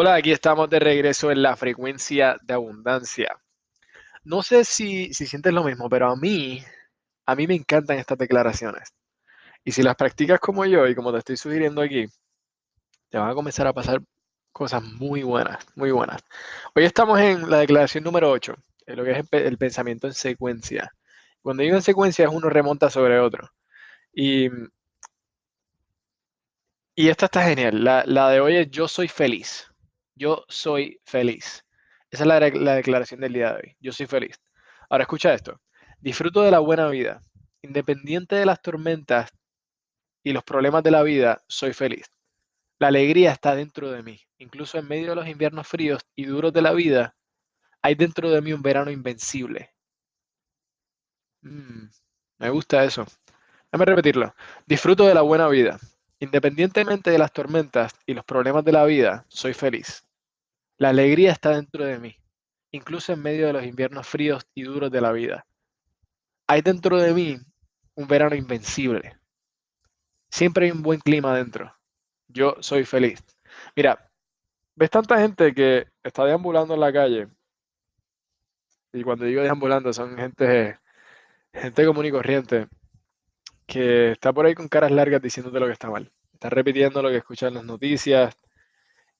Hola, aquí estamos de regreso en la frecuencia de abundancia. No sé si, si sientes lo mismo, pero a mí, a mí me encantan estas declaraciones. Y si las practicas como yo y como te estoy sugiriendo aquí, te van a comenzar a pasar cosas muy buenas, muy buenas. Hoy estamos en la declaración número 8, en lo que es el, el pensamiento en secuencia. Cuando digo en secuencia es uno remonta sobre otro. Y, y esta está genial. La, la de hoy es yo soy feliz. Yo soy feliz. Esa es la, la, declaración del día de hoy. Yo soy feliz. Ahora escucha esto. Disfruto de la buena vida. Independiente de las tormentas y los problemas de la vida, soy feliz. La alegría está dentro de mí. Incluso en medio de los inviernos fríos y duros de la vida, hay dentro de mí un verano invencible. Mm, me gusta eso. Déjame repetirlo. Disfruto de la buena vida. Independientemente de las tormentas y los problemas de la vida, soy feliz. La alegría está dentro de mí, incluso en medio de los inviernos fríos y duros de la vida. Hay dentro de mí un verano invencible. Siempre hay un buen clima dentro. Yo soy feliz. Mira, ves tanta gente que está deambulando en la calle. Y cuando digo deambulando son gente, gente común y corriente que está por ahí con caras largas diciéndote lo que está mal. Está repitiendo lo que escuchan en las noticias.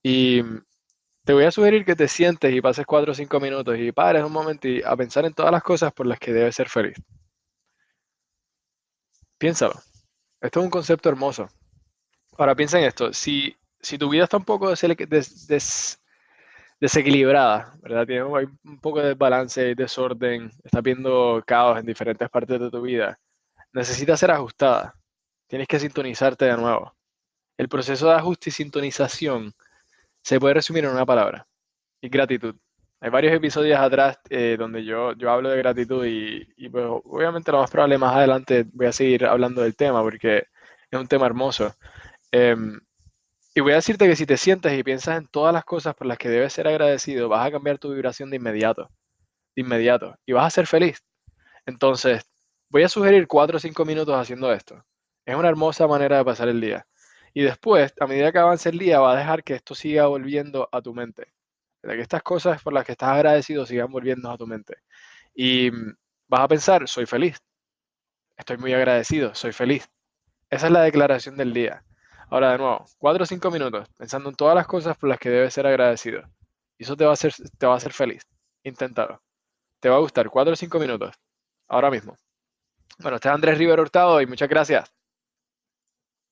Y te voy a sugerir que te sientes y pases cuatro o cinco minutos y pares un momento y a pensar en todas las cosas por las que debes ser feliz. Piénsalo. Esto es un concepto hermoso. Ahora piensa en esto. Si, si tu vida está un poco des, des, desequilibrada, ¿verdad? Tienes un poco de desbalance y desorden, estás viendo caos en diferentes partes de tu vida, necesita ser ajustada. Tienes que sintonizarte de nuevo. El proceso de ajuste y sintonización se puede resumir en una palabra, y gratitud. Hay varios episodios atrás eh, donde yo, yo hablo de gratitud y, y pues, obviamente lo más probable más adelante voy a seguir hablando del tema porque es un tema hermoso. Um, y voy a decirte que si te sientas y piensas en todas las cosas por las que debes ser agradecido, vas a cambiar tu vibración de inmediato. De inmediato. Y vas a ser feliz. Entonces, voy a sugerir cuatro o cinco minutos haciendo esto. Es una hermosa manera de pasar el día. Y después, a medida que avance el día, va a dejar que esto siga volviendo a tu mente. De que estas cosas por las que estás agradecido sigan volviendo a tu mente. Y vas a pensar, soy feliz. Estoy muy agradecido, soy feliz. Esa es la declaración del día. Ahora de nuevo, cuatro o cinco minutos, pensando en todas las cosas por las que debes ser agradecido. Y eso te va a hacer, te va a hacer feliz. Inténtalo. Te va a gustar. Cuatro o cinco minutos. Ahora mismo. Bueno, este es Andrés River Hurtado y muchas gracias.